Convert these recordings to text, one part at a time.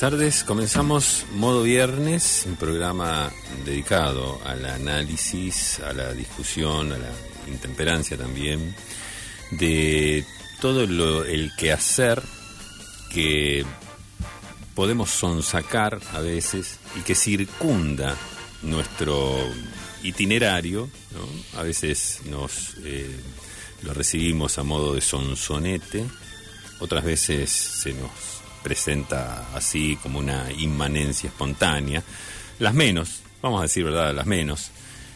Buenas tardes. Comenzamos Modo Viernes, un programa dedicado al análisis, a la discusión, a la intemperancia también, de todo lo, el quehacer que podemos sonsacar a veces y que circunda nuestro itinerario. A veces nos eh, lo recibimos a modo de sonsonete, otras veces se nos presenta así como una inmanencia espontánea. Las menos, vamos a decir verdad, las menos.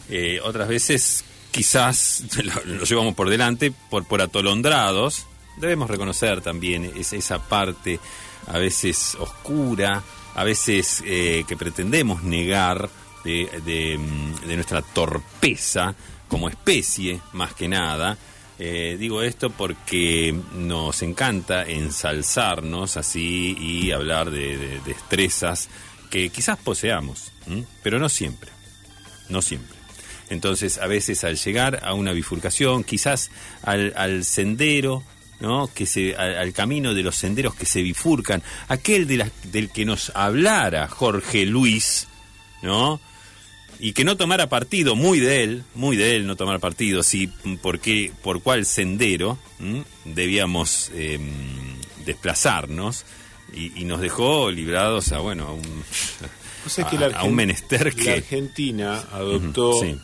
Eh, otras veces quizás lo, llevamos por delante por, por atolondrados. Debemos reconocer también esa, parte a veces oscura, a veces eh, que pretendemos negar de, de, de nuestra torpeza como especie, más que nada. Eh, digo esto porque nos encanta ensalzarnos así y hablar de, de destrezas que quizás poseamos, pero no siempre, no siempre. Entonces, a veces al llegar a una bifurcación, quizás al, al sendero, ¿no? que se, al, camino de los senderos que se bifurcan, aquel de del que nos hablara Jorge Luis, ¿no? Y que no tomara partido, muy de él, muy de él no tomar partido, sí, por, qué, por cuál sendero ¿m? debíamos eh, desplazarnos, y, y, nos dejó librados a, bueno, a un, o sea que a, a, un menester que... La Argentina adoptó uh -huh, sí.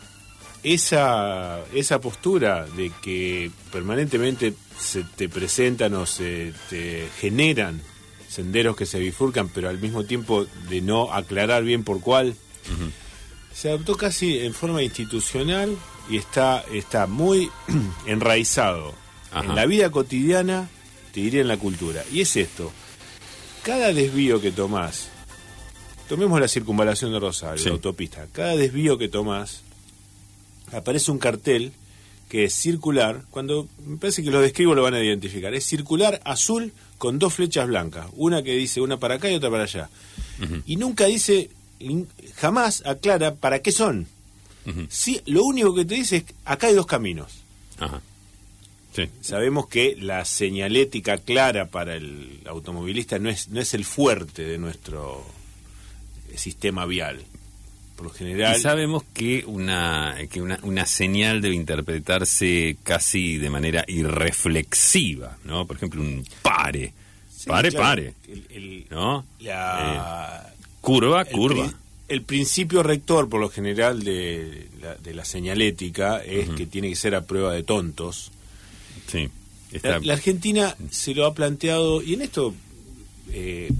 esa, esa postura de que permanentemente se te presentan o se te generan senderos que se bifurcan, pero al mismo tiempo de no aclarar bien por cuál. Uh -huh se adoptó casi en forma institucional y está, está muy enraizado Ajá. en la vida cotidiana, te diría en la cultura. Y es esto, cada desvío que tomás, tomemos la circunvalación de Rosario, sí. la autopista, cada desvío que tomás, aparece un cartel que es circular, cuando me parece que los describo lo van a identificar, es circular azul con dos flechas blancas, una que dice una para acá y otra para allá. Uh -huh. Y nunca dice jamás aclara para qué son. Uh -huh. sí, lo único que te dice es acá hay dos caminos. Ajá. Sí. Sabemos que la señalética clara para el automovilista no es, no es el fuerte de nuestro sistema vial. Por lo general. Y sabemos que una, que una, una señal debe interpretarse casi de manera irreflexiva, ¿no? Por ejemplo, un pare. Sí, pare, claro, pare. El, el, ¿No? La. Eh Curva, curva. El, el, principio rector, por lo general, de la, de la señalética es uh -huh. que tiene que ser a prueba de tontos. Sí. Está... La, la, Argentina se lo ha planteado, y en esto, eh,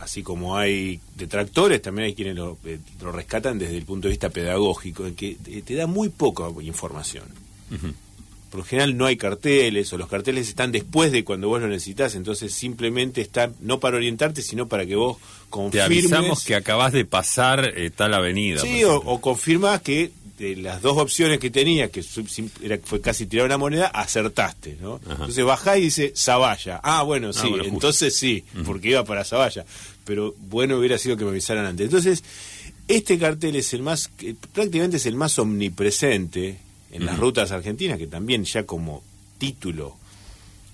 así como hay detractores, también hay quienes lo, eh, lo, rescatan desde el punto de vista pedagógico, en que te da muy poca información. Uh -huh por lo general no hay carteles o los carteles están después de cuando vos lo necesitas, entonces simplemente están no para orientarte, sino para que vos confirmes. Te avisamos que acabas de pasar eh, tal avenida. Sí, o, o confirmas que de las dos opciones que tenías, que era, fue casi tirar una moneda, acertaste, ¿no? Ajá. Entonces bajás y dice Zavalla. Ah, bueno, sí, ah, bueno, entonces sí, uh -huh. porque iba para Zavalla. Pero bueno hubiera sido que me avisaran antes. Entonces, este cartel es el más, prácticamente es el más omnipresente en uh -huh. las rutas argentinas, que también ya como título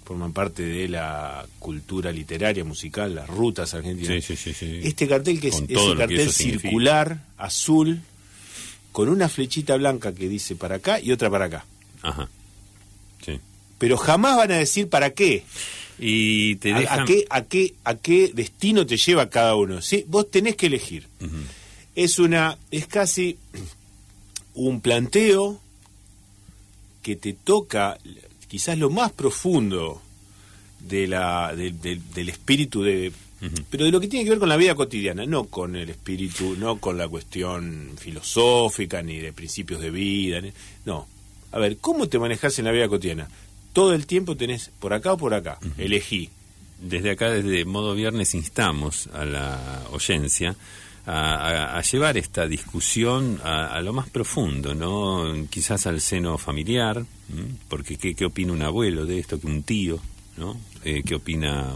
forman parte de la cultura literaria, musical, las rutas argentinas. Sí, sí, sí, este cartel que es ese cartel circular, significa. azul, con una flechita blanca que dice para acá y otra para acá. Ajá. Sí. Pero jamás van a decir para qué. Y te dejan... ¿A, a, qué, a, qué, ¿A qué destino te lleva cada uno? ¿sí? Vos tenés que elegir. Uh -huh. Es una. Es casi un planteo que te toca quizás lo más profundo de la, de, de, del espíritu de... Pero de lo que tiene que ver con la vida cotidiana, no con el espíritu, no con la cuestión filosófica, ni de principios de vida, no. A ver, ¿cómo te manejas en la vida cotidiana? Todo el tiempo tenés por acá o por acá, uh -huh. elegí. Desde acá, desde modo viernes, instamos a la oyencia a, a, llevar esta discusión a, a, lo más profundo, ¿no? Quizás al seno familiar, porque ¿qué, ¿qué, opina un abuelo de esto, que un tío, ¿no? Eh, ¿Qué opina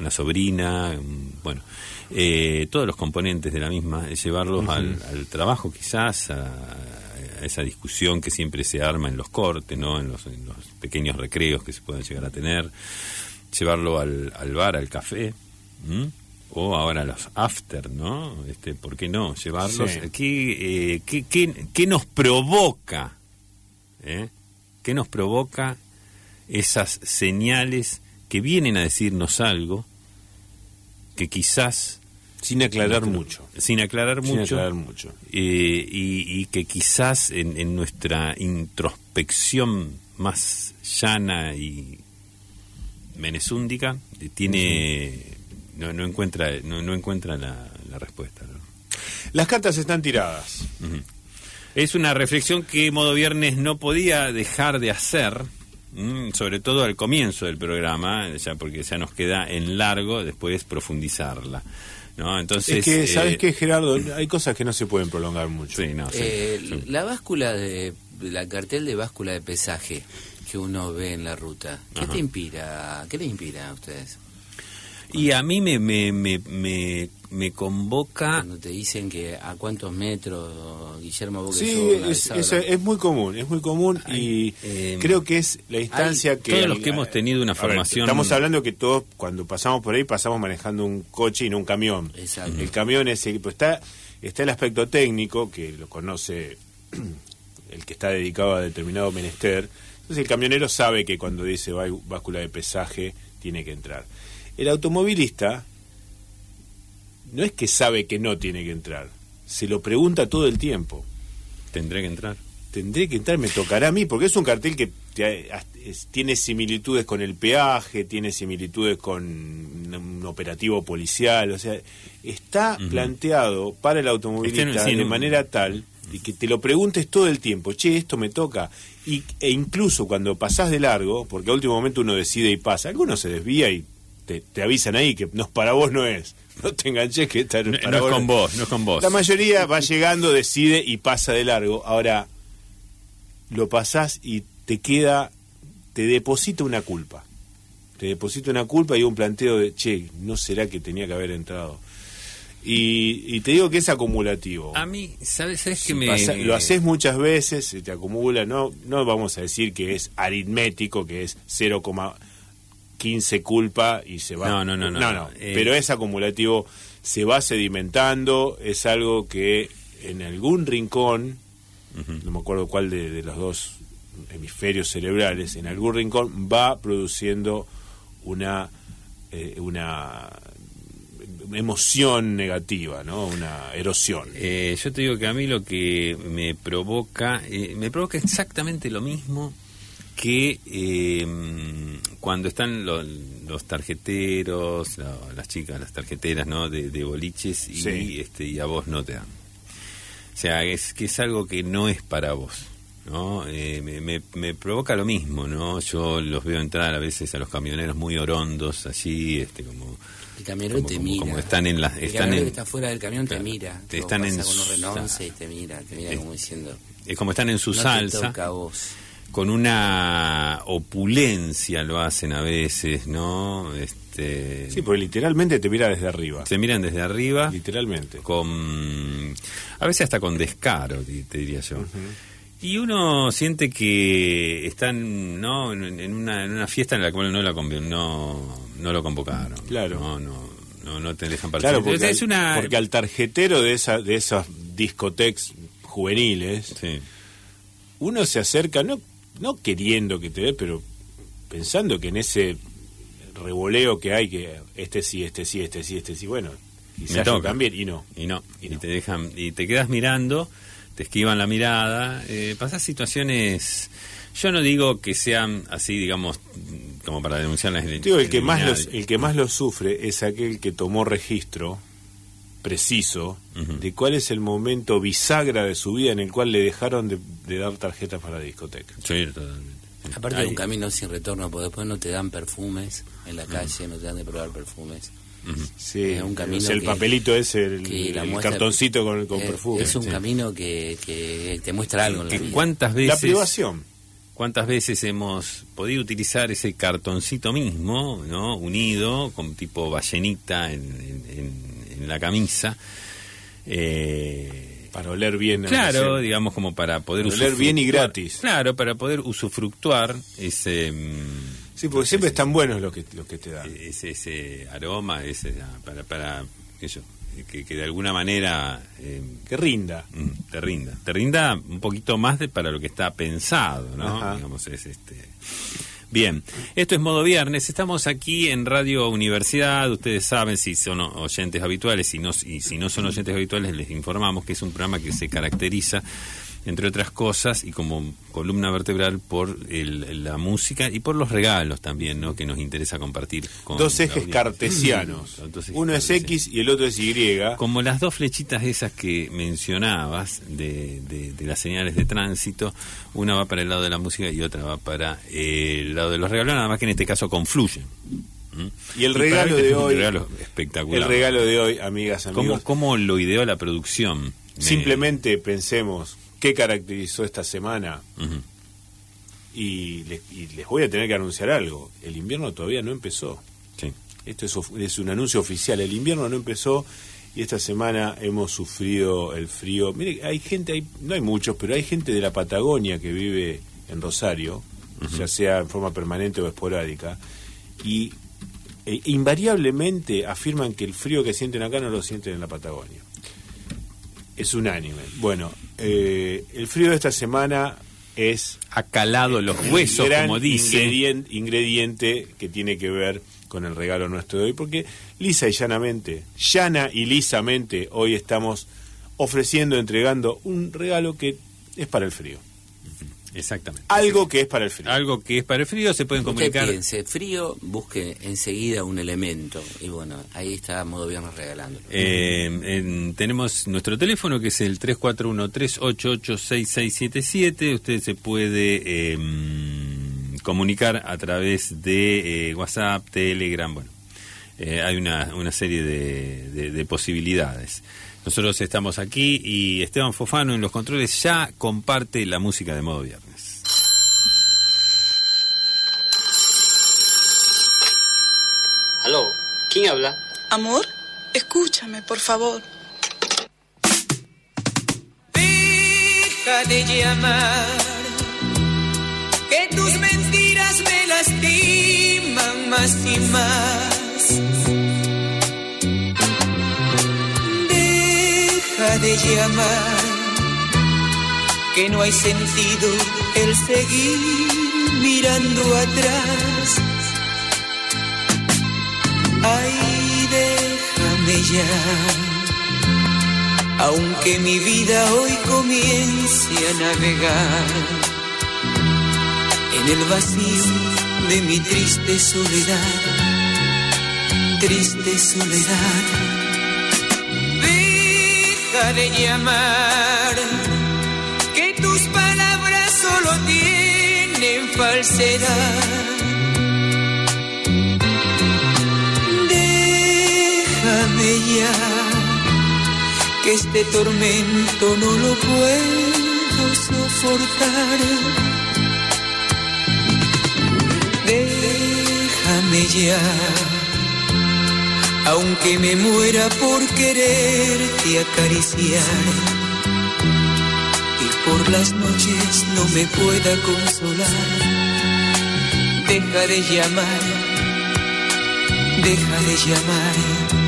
una sobrina? Bueno, eh, todos los componentes de la misma, llevarlos uh -huh. al, al, trabajo quizás, a, a, esa discusión que siempre se arma en los cortes, ¿no? En los, en los pequeños recreos que se pueden llegar a tener, llevarlo al, al bar, al café, ¿Mm? O ahora los after, ¿no? Este, ¿Por qué no llevarlos? ¿Qué, qué, qué, nos provoca? Eh? ¿Qué nos provoca esas señales que vienen a decirnos algo que quizás sin aclarar mucho. Sin aclarar mucho. aclarar mucho. Eh, y, que quizás en, nuestra introspección más llana y menezúndica eh, tiene no, no encuentra no, encuentra la, respuesta. Las cartas están tiradas. Es una reflexión que Modo Viernes no podía dejar de hacer, sobre todo al comienzo del programa, ya porque ya nos queda en largo después profundizarla. ¿no? Entonces, es que, ¿sabes eh, qué, Gerardo? Hay cosas que no se pueden prolongar mucho. Eh, la báscula de, la cartel de báscula de pesaje que uno ve en la ruta, ¿qué te inspira? ¿Qué le inspira a ustedes? Y a mí me, me, me, me, convoca... Cuando te dicen que a cuántos metros Guillermo Boque Sí, es, es, muy común, es muy común y eh, creo que es la instancia que... Todos los que hemos tenido una formación... estamos hablando que todos cuando pasamos por ahí pasamos manejando un coche y no un camión. Exacto. El camión es... Pues está, está el aspecto técnico, que lo conoce el que está dedicado a determinado menester. Entonces el camionero sabe que cuando dice báscula de pesaje tiene que entrar. El automovilista no es que sabe que no tiene que entrar, se lo pregunta todo el tiempo. ¿Tendré que entrar? Tendré que entrar, me tocará a mí, porque es un cartel que tiene similitudes con el peaje, tiene similitudes con un operativo policial, o sea, está planteado para el automovilista de manera tal y que te lo preguntes todo el tiempo, che, esto me toca. Y, e incluso cuando pasás de largo, porque a último momento uno decide y pasa, alguno se desvía y te, avisan ahí que no, para vos no es. No te enganches que está no, para no es con vos, no es con vos. La mayoría va llegando, decide y pasa de largo. Ahora, lo pasás y te queda, te deposita una culpa. Te deposita una culpa y un planteo de, che, ¿no será que tenía que haber entrado? Y, te digo que es acumulativo. A mí, ¿sabes? ¿Sabes que me... lo haces muchas veces, se te acumula, no, no vamos a decir que es aritmético, que es 0, 15 culpa y se va. No, no, no. No, eh, pero es acumulativo, se va sedimentando, es algo que en algún rincón, no me acuerdo cuál de, los dos hemisferios cerebrales, en algún rincón va produciendo una, eh, una emoción negativa, ¿no? Una erosión. Eh, yo te digo que a mí lo que me provoca, me provoca exactamente lo mismo que eh, cuando están los, tarjeteros, las chicas, las tarjeteras, ¿no? De, boliches y, este, y a vos no te dan. O sea, es que es algo que no es para vos. ¿no? Eh, me, me, provoca lo mismo, ¿no? Yo los veo entrar a veces a los camioneros muy orondos allí, este, como... El camionero te mira. Como están en las... El están que está fuera del camión te mira. Te están en... Con un y te mira, te mira como diciendo... Es como están en su salsa. Te vos con una opulencia lo hacen a veces, ¿no? Este, sí, porque literalmente te miran desde arriba. Se miran desde arriba. Literalmente. Con, a veces hasta con descaro, te diría yo. Y uno siente que están ¿no? en, una, en una fiesta en la cual no, la, no, no lo convocaron. Claro. No, no, no, te dejan participar. Claro, porque, es una... porque al tarjetero de, esa, de esas discotecas juveniles, uno se acerca, no no queriendo que te dé, pero pensando que en ese revoleo que hay, que este sí, este sí, este sí, este sí, bueno, quizás yo también, y no. Y no, y, te dejan, y te quedas mirando, te esquivan la mirada, eh, pasas situaciones, yo no digo que sean así, digamos, como para denunciar las Digo, el que, más el que más lo sufre es aquel que tomó registro preciso de cuál es el momento bisagra de su vida en el cual le dejaron de, dar tarjetas para la discoteca. Sí, totalmente. Aparte de un camino sin retorno, porque después no te dan perfumes en la calle, no te dan de probar perfumes. Sí, es un camino el papelito es el, cartoncito con, con perfume. Es un camino que, que, te muestra algo. En la, vida. ¿Cuántas veces? La privación. ¿Cuántas veces hemos podido utilizar ese cartoncito mismo, ¿no? unido, con tipo ballenita en en la camisa. Eh, para oler bien. Claro, digamos como para poder oler bien y gratis. Claro, para poder usufructuar ese, mm, Sí, porque siempre están buenos los que, los que te dan. Ese, ese aroma, ese, para, para eso, que, que, de alguna manera... Eh, que rinda. Mm, te rinda. Te rinda un poquito más de para lo que está pensado, ¿no? Digamos, es este... Bien, esto es Modo Viernes, estamos aquí en Radio Universidad, ustedes saben si son oyentes habituales y, no, y si no son oyentes habituales les informamos que es un programa que se caracteriza entre otras cosas, y como columna vertebral por la música y por los regalos también, ¿no? Que nos interesa compartir. Con dos ejes cartesianos. Uno es X y el otro es Y. Como las dos flechitas esas que mencionabas de, de, las señales de tránsito, una va para el lado de la música y otra va para el lado de los regalos, nada más que en este caso confluyen. Y el regalo de hoy. regalo espectacular. El regalo de hoy, amigas, amigos. ¿Cómo, cómo lo ideó la producción? Simplemente pensemos qué caracterizó esta semana. y, les, voy a tener que anunciar algo. El invierno todavía no empezó. Esto es, un anuncio oficial. El invierno no empezó y esta semana hemos sufrido el frío. Mire, hay gente, hay, no hay muchos, pero hay gente de la Patagonia que vive en Rosario, ya sea en forma permanente o esporádica, y e, invariablemente afirman que el frío que sienten acá no lo sienten en la Patagonia. Es unánime. Bueno, eh, el frío de esta semana es... Ha calado los huesos, como dice. Ingrediente, ingrediente que tiene que ver con el regalo nuestro de hoy, porque lisa y llanamente, llana y lisamente, hoy estamos ofreciendo, entregando un regalo que es para el frío. Exactamente. Algo que es para el frío. Algo que es para el frío, se pueden comunicar. piense, frío, busque enseguida un elemento. Y bueno, ahí está Modo Viernes regalando. Eh, tenemos nuestro teléfono que es el 341-388-6677. Usted se puede em, comunicar a través de eh, WhatsApp, Telegram, bueno. Eh, hay una, una serie de, de posibilidades. Nosotros estamos aquí y Esteban Fofano en los controles ya comparte la música de modo viernes. ¿Quién habla? Amor, escúchame, por favor. Deja de llamar, que tus mentiras me lastiman más y más. Deja de llamar, que no hay sentido el seguir mirando atrás Ay, déjame ya, aunque mi vida hoy comience a navegar en el vacío de mi triste soledad, triste soledad. Deja de llamar, que tus palabras solo tienen falsedad ya, que este tormento no lo puedo soportar. Déjame ya, aunque me muera por quererte acariciar. Y por las noches no me pueda consolar. Deja de llamar, deja de llamar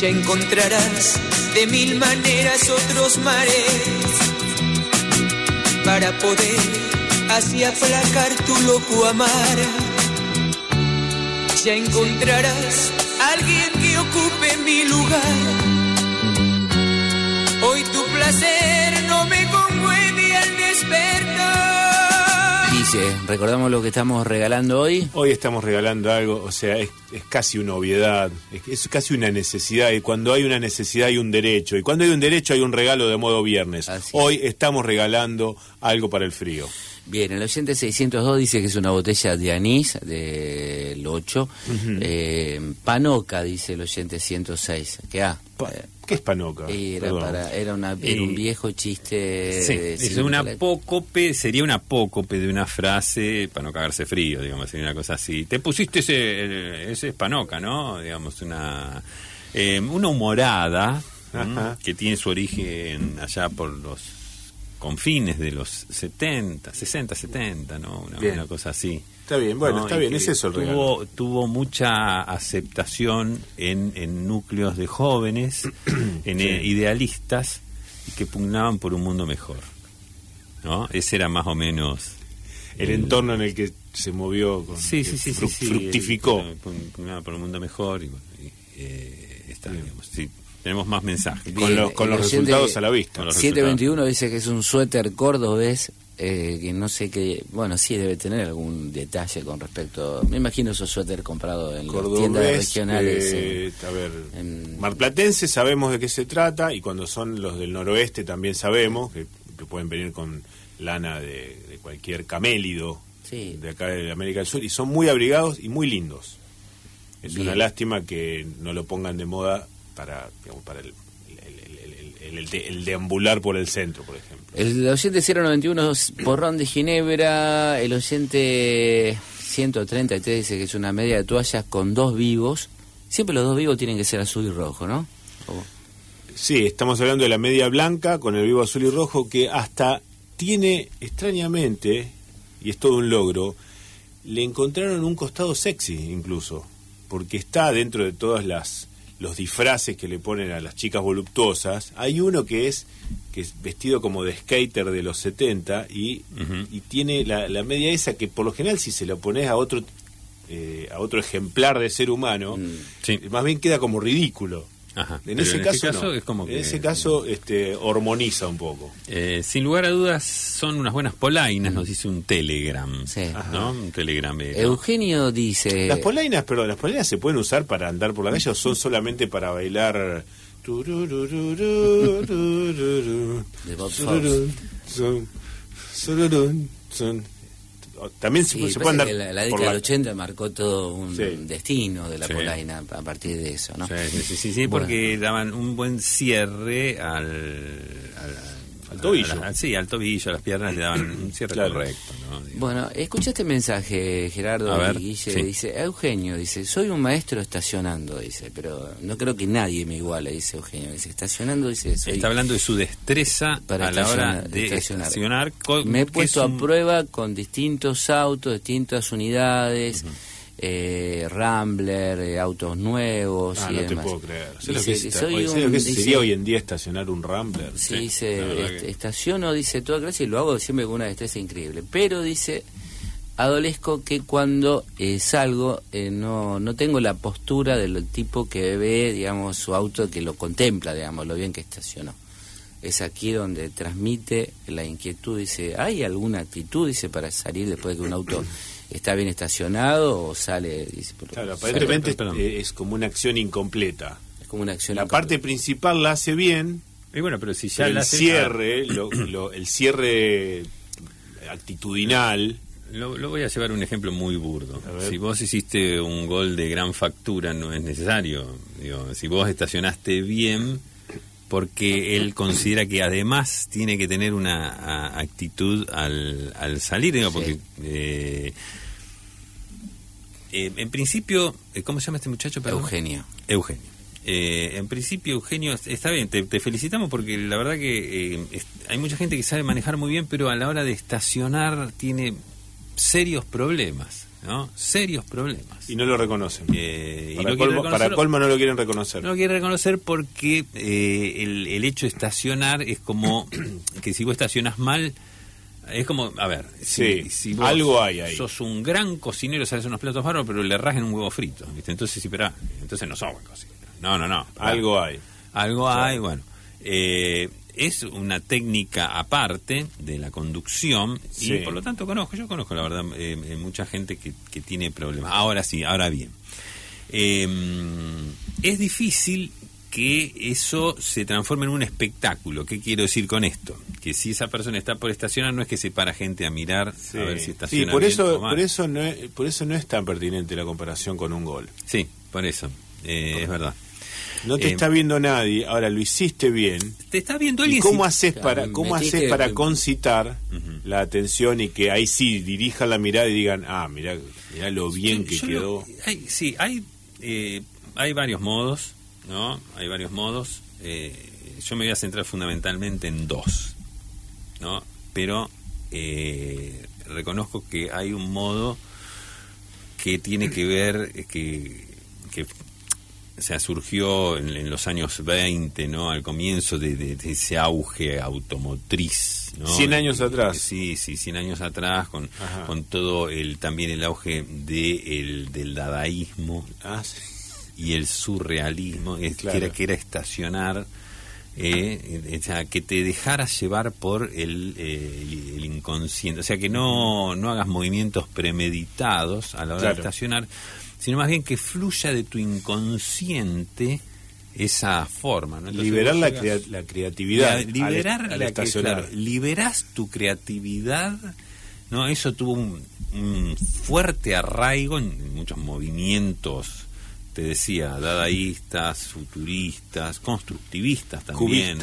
ya encontrarás de mil maneras otros mares para poder así aplacar tu loco amar. Ya encontrarás alguien que ocupe mi lugar. Hoy tu placer no me conmueve al despertar recordamos lo que estamos regalando hoy. Hoy estamos regalando algo, o sea, es, casi una obviedad, es, casi una necesidad, y cuando hay una necesidad hay un derecho, y cuando hay un derecho hay un regalo de modo viernes. hoy estamos regalando algo para el frío. Bien, el oyente 602 dice que es una botella de anís del 8. Eh, panoca, dice el oyente 106. ¿Qué, ah, ¿Qué es panoca? Era, era, una, un viejo chiste. Sí, es una apócope, sería una apócope de una frase para no cagarse frío, digamos, sería una cosa así. Te pusiste ese, ese es panoca, ¿no? Digamos, una, eh, una humorada que tiene su origen allá por los con fines de los 70, 60, 70, ¿no? Una, cosa así. Está bien, bueno, está bien, es eso el tuvo, Tuvo mucha aceptación en, en núcleos de jóvenes, en eh, idealistas, que pugnaban por un mundo mejor. ¿no? Ese era más o menos... El, entorno en el que se movió, con, sí, sí, sí, fructificó. Pugnaba por un mundo mejor y, eh, está, digamos, sí, tenemos más mensajes. con, los, con los resultados a la vista. 721 dice que es un suéter cordobés eh, que no sé qué, bueno, sí debe tener algún detalle con respecto, me imagino esos suéter comprados en tiendas regionales. Eh, a ver, Marplatense sabemos de qué se trata y cuando son los del noroeste también sabemos que, pueden venir con lana de, cualquier camélido de acá de América del Sur y son muy abrigados y muy lindos. Es una lástima que no lo pongan de moda para, digamos, para el el, deambular por el centro, por ejemplo. El oyente 091 Porrón de Ginebra, el oyente 133 dice que es una media de toallas con dos vivos. Siempre los dos vivos tienen que ser azul y rojo, ¿no? Sí, estamos hablando de la media blanca con el vivo azul y rojo que hasta tiene extrañamente, y es todo un logro, le encontraron un costado sexy incluso, porque está dentro de todas las los disfraces que le ponen a las chicas voluptuosas, hay uno que es que es vestido como de skater de los 70 y, y tiene la, la, media esa que por lo general si se lo pones a otro eh, a otro ejemplar de ser humano, mm. más bien queda como ridículo. En, ese este caso, es como en ese caso este, hormoniza un poco. Eh, sin lugar a dudas son unas buenas polainas, nos dice un telegram. ¿no? Un telegram. Eugenio dice... Las polainas, perdón, las polainas se pueden usar para andar por la calle o son solamente para bailar... son, también se, puede andar la, década del 80 marcó todo un destino de la polaina a partir de eso no sí sí sí, porque daban un buen cierre al, al tobillo. sí, al tobillo, las piernas le daban un cierre correcto. Bueno, escucha este mensaje, Gerardo Guille, dice, Eugenio, dice, soy un maestro estacionando, dice, pero no creo que nadie me iguale, dice Eugenio, dice, estacionando, dice, Está hablando de su destreza para a la hora de estacionar. me he puesto a prueba con distintos autos, distintas unidades eh, Rambler, eh, autos nuevos ah, y no te puedo creer. que, sería hoy en día estacionar un Rambler? Sí, dice, estaciono, dice, toda clase y lo hago siempre con una destreza increíble. Pero dice, adolezco que cuando eh, salgo eh, no, no tengo la postura del tipo que ve, digamos, su auto, que lo contempla, digamos, lo bien que estacionó. Es aquí donde transmite la inquietud, dice, ¿hay alguna actitud, dice, para salir después de que un auto está bien estacionado o sale... claro, aparentemente es, como una acción incompleta. Es como una acción La parte principal la hace bien, y bueno, pero si ya el cierre, el cierre actitudinal... Lo, voy a llevar un ejemplo muy burdo. Si vos hiciste un gol de gran factura, no es necesario. Digo, si vos estacionaste bien, porque él considera que además tiene que tener una actitud al, al salir, digo, porque eh, eh, en principio, eh, ¿cómo se llama este muchacho? Eugenio. Eugenio. en principio, Eugenio, está bien, te, felicitamos porque la verdad que hay mucha gente que sabe manejar muy bien, pero a la hora de estacionar tiene serios problemas. ¿No? Serios problemas. Y no lo reconocen. Eh, para, colmo, no lo quieren reconocer. No lo quieren reconocer porque eh, el, hecho de estacionar es como que si vos estacionas mal, es como, a ver, si, si vos algo hay ahí. sos un gran cocinero, sabes unos platos bárbaros, pero le rajen un huevo frito, ¿viste? Entonces, sí, pero, entonces no sos buen cocinero. No, no, no. Algo hay. Algo hay, bueno. Eh, es una técnica aparte de la conducción y por lo tanto conozco, yo conozco la verdad eh, eh, mucha gente que, que, tiene problemas. Ahora sí, ahora bien. Em, es difícil que eso se transforme en un espectáculo. ¿Qué quiero decir con esto? Que si esa persona está por estacionar no es que se para gente a mirar a ver si estaciona sí, por eso, por eso no es, por eso no es tan pertinente la comparación con un gol. Sí, por eso. Eh, es verdad. No te eh, está viendo nadie, ahora lo hiciste bien. Te está viendo alguien. ¿Y cómo haces para, cómo haces para concitar la atención y que ahí sí dirijan la mirada y digan, ah, mira, mira lo bien que quedó? sí, hay, eh, hay varios modos, ¿no? Hay varios modos. Eh, yo me voy a centrar fundamentalmente en dos. ¿no? Pero eh, reconozco que hay un modo que tiene que ver, eh, que, que o sea, surgió en, los años 20, ¿no? Al comienzo de, ese auge automotriz, ¿no? 100 años atrás. Sí, sí, 100 años atrás, con, con todo el también el auge de el, del dadaísmo ah, y el surrealismo, que, era, que era estacionar, eh, o sea, que te dejaras llevar por el, eh, el, inconsciente, o sea, que no, no hagas movimientos premeditados a la hora de estacionar sino más bien que fluya de tu inconsciente esa forma. ¿no? liberar la, creatividad. liberar la liberás tu creatividad. no Eso tuvo un, fuerte arraigo en, muchos movimientos te decía, dadaístas, futuristas, constructivistas también,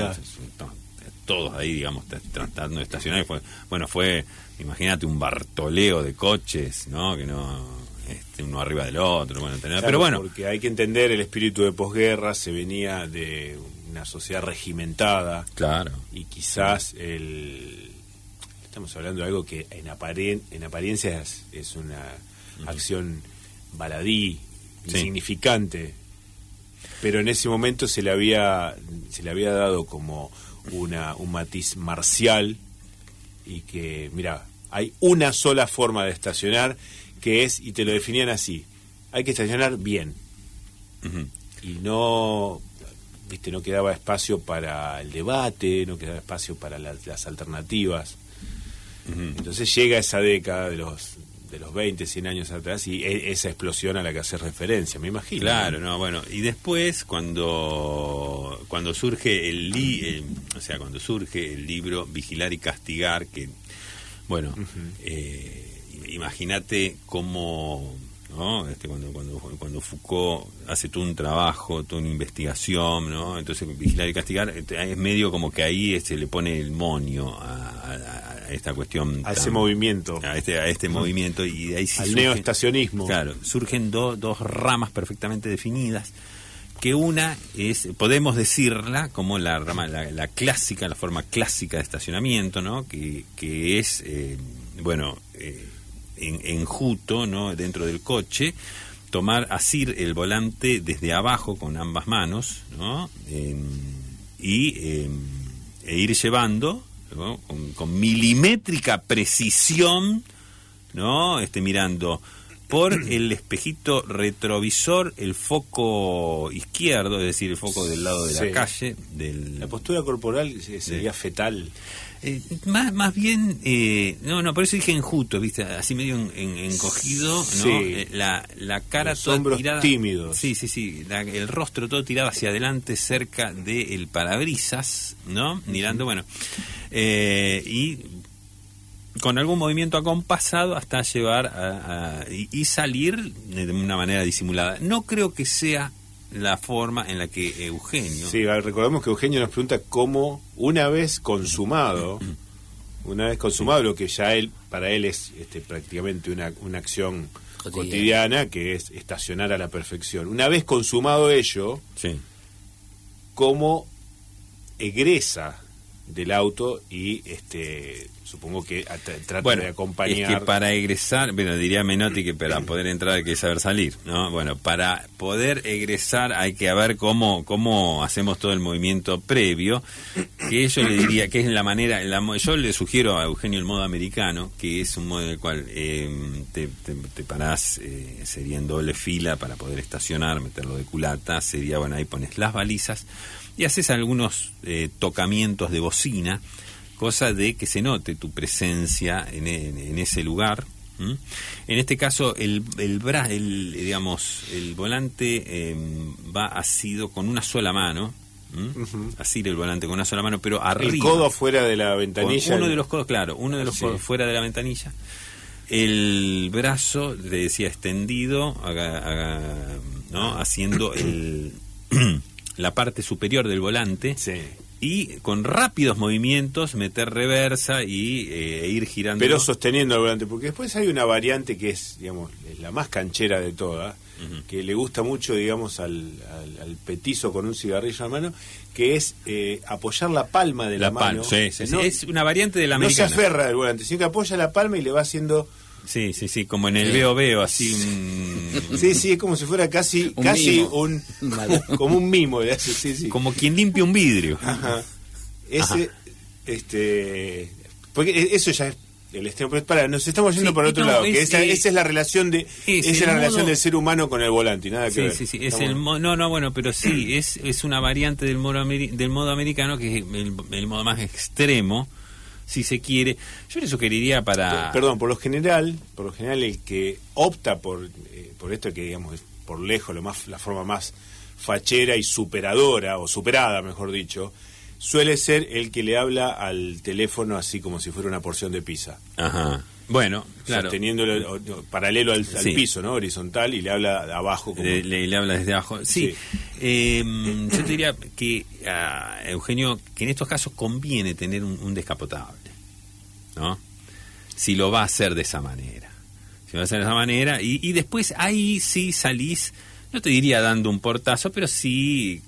todos ahí, digamos, tratando de estacionar. bueno, fue, imagínate, un bartoleo de coches, ¿no? Que no, este, uno arriba del otro, bueno, pero bueno. Porque hay que entender el espíritu de posguerra, se venía de una sociedad regimentada. Claro. Y quizás el. Estamos hablando de algo que en, aparen, en apariencia es, una acción baladí, insignificante, pero en ese momento se le había, se le había dado como una, un matiz marcial y que, mira, hay una sola forma de estacionar que es, y te lo definían así, hay que estacionar bien. Y no, viste, no quedaba espacio para el debate, no quedaba espacio para las alternativas. Entonces llega esa década de los de los 20, 100 años atrás y e, esa explosión a la que hace referencia, me imagino. Claro, no, bueno, y después cuando cuando surge el, li, o sea, cuando surge el libro Vigilar y castigar que bueno, imagínate cómo ¿no? Este, cuando, cuando, cuando Foucault hace todo un trabajo, toda una investigación, ¿no? entonces vigilar y castigar este, es medio como que ahí este, le pone el monio a, esta cuestión. A ese movimiento. A este, a este movimiento y de ahí Al neoestacionismo. Claro, surgen dos ramas perfectamente definidas que una es, podemos decirla como la rama, la, clásica, la forma clásica de estacionamiento, ¿no? Que, que es, eh, bueno, eh, en, enjuto, ¿no? Dentro del coche, tomar, asir el volante desde abajo con ambas manos, ¿no? y em, e ir llevando con, milimétrica precisión, ¿no? Este, mirando por el espejito retrovisor el foco izquierdo, es decir, el foco del lado de la calle. Del, la postura corporal sería fetal. Eh, más, más bien, eh, no, no, por eso dije enjuto, ¿viste? Así medio encogido, ¿no? Eh, la, la cara Los toda tirada. tímidos. Sí, sí, sí. el rostro todo tirado hacia adelante, cerca del parabrisas, ¿no? Mirando, bueno. y con algún movimiento acompasado hasta llevar a, y, salir de una manera disimulada. No creo que sea la forma en la que Eugenio... Sí, recordemos que Eugenio nos pregunta cómo una vez consumado, una vez consumado lo que ya él para él es este, prácticamente una, una acción cotidiana. que es estacionar a la perfección. Una vez consumado ello, sí. cómo egresa del auto y este supongo que trata de acompañar. Es que para egresar, bueno, diría Menotti que para poder entrar hay que saber salir, ¿no? Bueno, para poder egresar hay que ver cómo, cómo hacemos todo el movimiento previo, que yo le diría que es la manera, yo le sugiero a Eugenio el modo americano, que es un modo en el cual eh, te, te, parás, eh, sería en doble fila para poder estacionar, meterlo de culata, sería, bueno, ahí pones las balizas y haces algunos eh, tocamientos de bocina cosa de que se note tu presencia en, en, ese lugar. En este caso, el, el, el, digamos, el volante em, va asido con una sola mano, así el volante con una sola mano, pero arriba. El codo fuera de la ventanilla. Uno de los codos, claro, uno de los codos fuera de la ventanilla. El brazo, le decía, extendido, ¿no? haciendo el, la parte superior del volante. Sí y con rápidos movimientos meter reversa y eh, ir girando. Pero sosteniendo el volante, porque después hay una variante que es, digamos, la más canchera de todas, que le gusta mucho, digamos, al, al, petizo con un cigarrillo en la mano, que es eh, apoyar la palma de la, mano. sí, sí, es una variante de la americana. No se aferra del volante, sino que apoya la palma y le va haciendo... Sí, sí, sí, como en el veo veo, así Sí, sí, es como si fuera casi un casi un como un mimo, sí, sí. Como quien limpia un vidrio. Ajá. Ese este porque e, eso ya es el extremo. para, nos estamos yendo por otro lado. que esa, es la relación de esa es la relación del ser humano con el volante, nada que ver. Sí, sí, es el no, no, bueno, pero sí, es, es una variante del modo, del modo americano que es el, modo más extremo si se quiere. Yo le sugeriría para... Perdón, por lo general, por lo general el que opta por, eh, por esto que digamos es por lejos lo más, la forma más fachera y superadora, o superada, mejor dicho, suele ser el que le habla al teléfono así como si fuera una porción de pizza. Ajá. Bueno, claro. Sosteniéndolo paralelo al, piso, ¿no? Horizontal y le habla de abajo. Le, habla desde abajo. Sí. Em, yo te diría que, Eugenio, que en estos casos conviene tener un, descapotable, ¿no? Si lo va a hacer de esa manera. Si lo va a hacer de esa manera. Y, y después ahí sí salís, no te diría dando un portazo, pero sí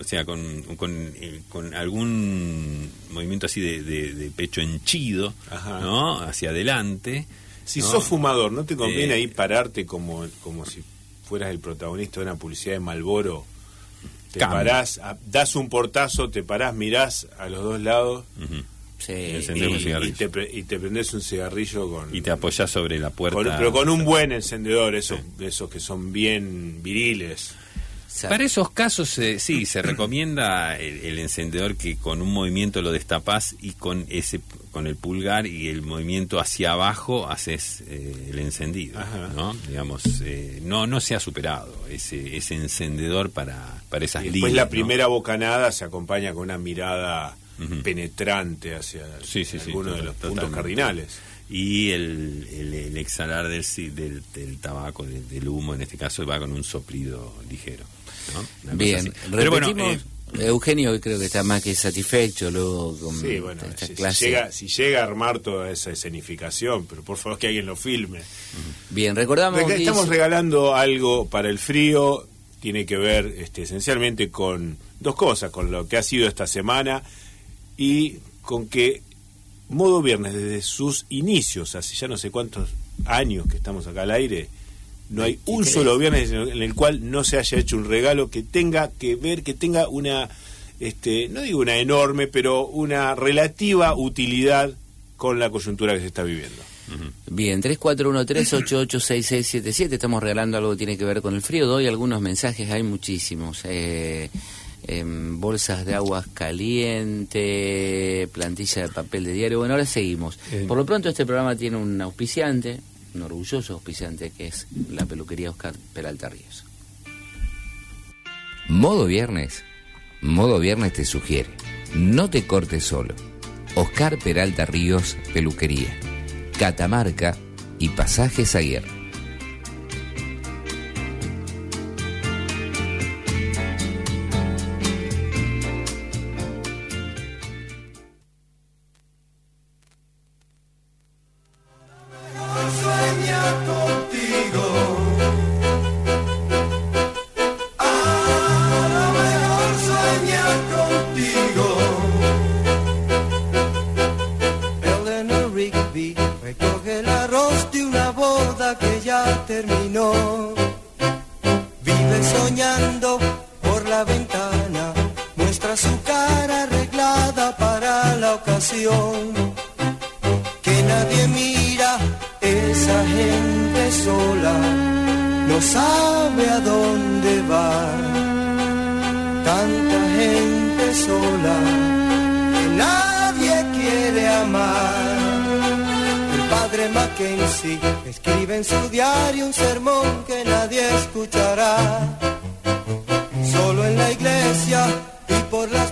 o sea, con, con, eh, con algún movimiento así de, pecho henchido, ¿no? Hacia adelante. Si sos fumador, ¿no te conviene eh, ahí pararte como, como si fueras el protagonista de una publicidad de Malboro? Te parás, das un portazo, te parás, mirás a los dos lados. Sí. Y, te, y te prendes un cigarrillo con... Y te apoyás sobre la puerta. pero con un buen encendedor, esos, esos que son bien viriles. Para esos casos, eh, sí, se recomienda el, encendedor que con un movimiento lo destapas y con ese con el pulgar y el movimiento hacia abajo haces eh, el encendido, ¿no? Digamos, eh, no no se ha superado ese, ese encendedor para, para esas y después la primera bocanada se acompaña con una mirada penetrante hacia alguno de los puntos cardinales. Y el, el, exhalar del, del, del tabaco, del, humo en este caso, va con un soplido ligero. Bien, Pero bueno, eh, Eugenio creo que está más que satisfecho luego con sí, bueno, esta si, clase. llega, si llega a armar toda esa escenificación, pero por favor que alguien lo filme. Bien, recordamos que estamos regalando algo para el frío, tiene que ver este, esencialmente con dos cosas, con lo que ha sido esta semana y con que Modo Viernes desde sus inicios, hace ya no sé cuántos años que estamos acá al aire, no hay un solo viernes en el cual no se haya hecho un regalo que tenga que ver, que tenga una, este, no digo una enorme, pero una relativa utilidad con la coyuntura que se está viviendo. Bien, 3413886677, estamos regalando algo que tiene que ver con el frío, doy algunos mensajes, hay muchísimos. Eh, bolsas de aguas caliente, plantilla de papel de diario. Bueno, ahora seguimos. Por lo pronto este programa tiene un auspiciante, un orgulloso auspiciante que es la peluquería Oscar Peralta Ríos. Modo Viernes. Modo Viernes te sugiere. No te cortes solo. Oscar Peralta Ríos, peluquería. Catamarca y pasajes a.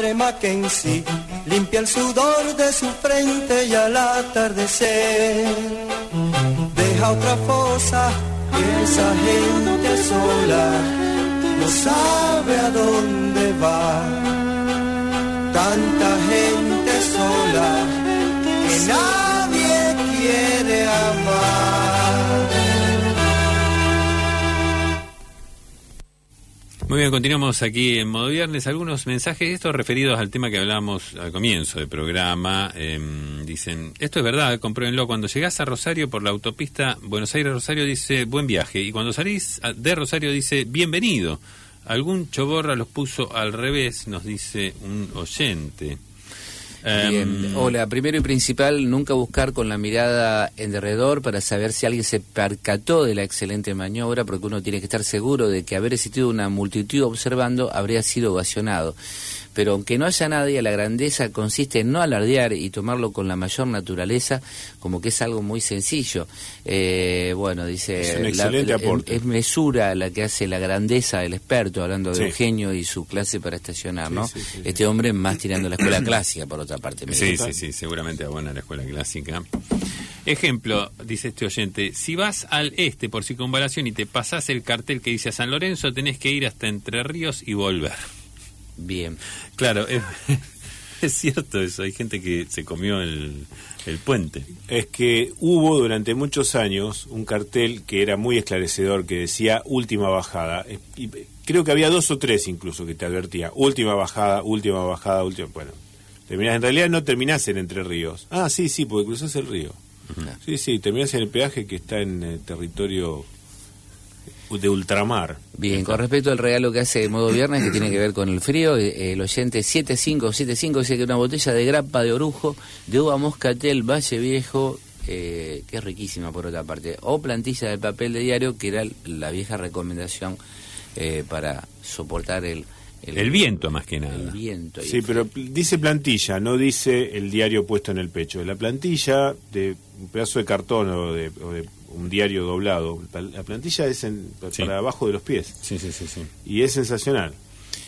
madre Mackenzie limpia el sudor de su frente y al atardecer deja otra fosa esa gente sola no sabe a dónde va. Tanta Muy bien, continuamos aquí en modo viernes. Algunos mensajes, estos referidos al tema que hablábamos al comienzo del programa. Em, dicen, esto es verdad, compruébenlo. Cuando llegás a Rosario por la autopista Buenos Aires-Rosario dice buen viaje. Y cuando salís de Rosario dice bienvenido. Algún choborra los puso al revés, nos dice un oyente. Bien. Em, Hola, primero y principal, nunca buscar con la mirada en derredor para saber si alguien se percató de la excelente maniobra, porque uno tiene que estar seguro de que haber existido una multitud observando habría sido ovacionado pero aunque no haya nadie, la grandeza consiste en no alardear y tomarlo con la mayor naturaleza, como que es algo muy sencillo. Eh, bueno, dice, es, un excelente aporte. Es, mesura la que hace la grandeza del experto, hablando de Eugenio y su clase para estacionar, ¿no? este hombre más tirando la escuela clásica, por otra parte. Sí, sí, sí, seguramente va buena la escuela clásica. Ejemplo, dice este oyente, si vas al este por circunvalación y te pasas el cartel que dice a San Lorenzo, tenés que ir hasta Entre Ríos y volver. Bien. Claro, es, cierto eso. Hay gente que se comió el, puente. Es que hubo durante muchos años un cartel que era muy esclarecedor que decía última bajada. Y creo que había dos o tres incluso que te advertía última bajada, última bajada, última. Bueno, terminás, en realidad no terminás en Entre Ríos. Ah, sí, sí, porque cruzás el río. Sí, sí, terminás en el peaje que está en el territorio de ultramar. Bien, con respecto al regalo que hace Modo Viernes, que tiene que ver con el frío, eh, el oyente 7575 dice que una botella de grapa de orujo de uva moscatel Valle Viejo, eh, que es riquísima por otra parte, o plantilla de papel de diario, que era la vieja recomendación eh, para soportar el, el, viento más que nada. El viento. Sí, pero dice plantilla, no dice el diario puesto en el pecho. La plantilla de un pedazo de cartón o de un diario doblado. La plantilla es en, para abajo de los pies. Sí, sí, sí, sí. Y es sensacional,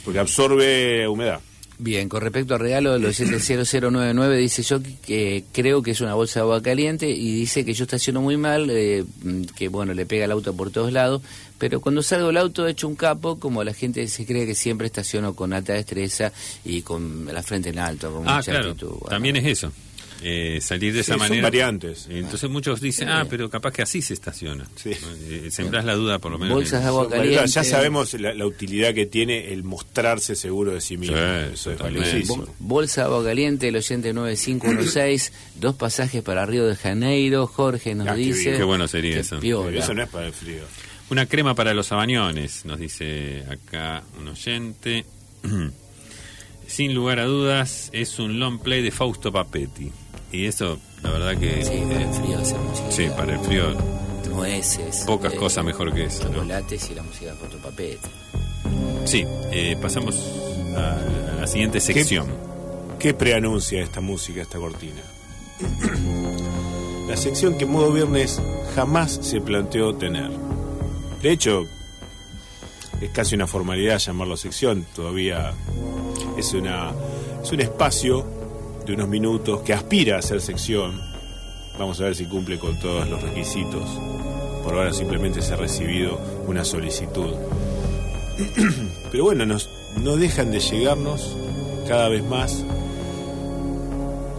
porque absorbe humedad. Bien, con respecto al regalo del 0099 dice yo que, creo que es una bolsa de agua caliente y dice que yo estaciono muy mal, eh, que bueno, le pega el auto por todos lados, pero cuando salgo del auto he hecho un capo, como la gente se cree que siempre estaciono con alta destreza y con la frente en alto, con ah, mucha claro. También es eso. Eh, salir de esa manera. Son variantes. Entonces muchos dicen, ah, pero capaz que así se estaciona. Sí. Eh, la duda por lo menos. Bolsas de agua caliente. Ya sabemos la, utilidad que tiene el mostrarse seguro de sí mismo. Eso es Bolsa de agua caliente, el oyente 9516, dos pasajes para Río de Janeiro, Jorge nos ah, dice. Qué, bueno sería eso. Eso no es para el frío. Una crema para los abañones, nos dice acá un oyente. Sin lugar a dudas, es un long play de Fausto Papetti. Y eso, la verdad que... Sí, para el frío hacer música. Sí, para el frío... Nueces. Pocas eh, cosas mejor que eso. Chocolates y la música de papel. Sí, eh, pasamos a, la siguiente sección. ¿Qué, ¿Qué preanuncia esta música, esta cortina? la sección que Modo Viernes jamás se planteó tener. De hecho, es casi una formalidad llamarlo sección, todavía es, una, es un espacio de unos minutos que aspira a ser sección. Vamos a ver si cumple con todos los requisitos. Por ahora simplemente se ha recibido una solicitud. Pero bueno, nos, no dejan de llegarnos cada vez más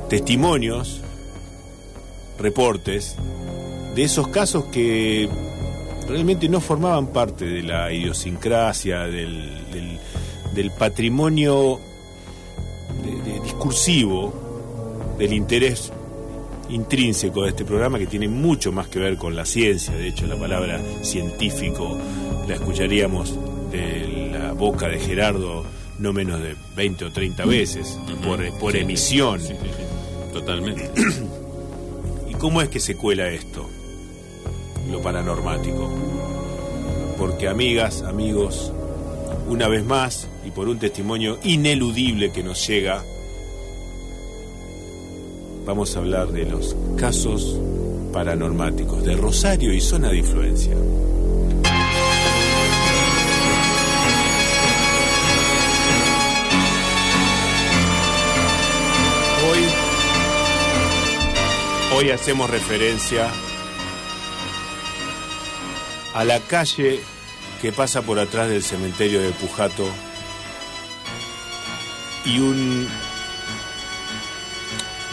testimonios, reportes de esos casos que realmente no formaban parte de la idiosincrasia, del, del patrimonio discursivo del interés intrínseco de este programa que tiene mucho más que ver con la ciencia. De hecho, la palabra científico la escucharíamos de la boca de Gerardo no menos de 20 o 30 veces por, por emisión. Totalmente. ¿Y cómo es que se cuela esto? Lo paranormático. Porque amigas, amigos, una vez más, y por un testimonio ineludible que nos llega, vamos a hablar de los casos paranormáticos de Rosario y zona de influencia. Hoy, hoy hacemos referencia a la calle que pasa por atrás del cementerio de Pujato y un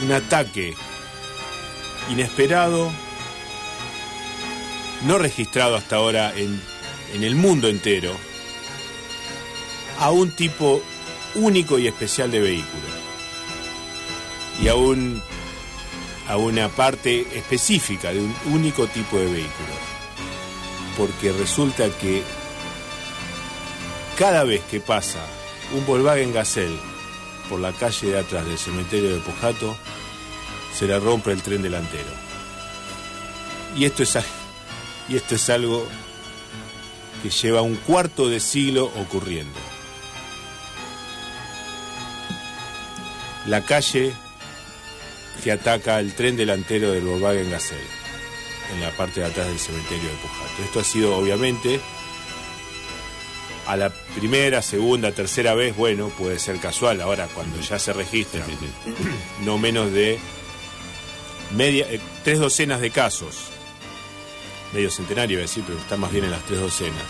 un ataque inesperado, no registrado hasta ahora en, en el mundo entero, a un tipo único y especial de vehículo y a, un, a una parte específica de un único tipo de vehículo. Porque resulta que cada vez que pasa un Volkswagen Gazelle por la calle de atrás del cementerio de Pujato, se le rompe el tren delantero. Y esto es, esto es algo que lleva un cuarto de siglo ocurriendo. La calle que ataca el tren delantero del Volkswagen Gazelle, en la parte de atrás del cementerio de Pujato. Esto ha sido obviamente a la primera, segunda, tercera vez, bueno, puede ser casual. Ahora, cuando ya se registra no menos de media, eh, tres docenas de casos, medio centenario, iba a decir, pero está más bien en las tres docenas.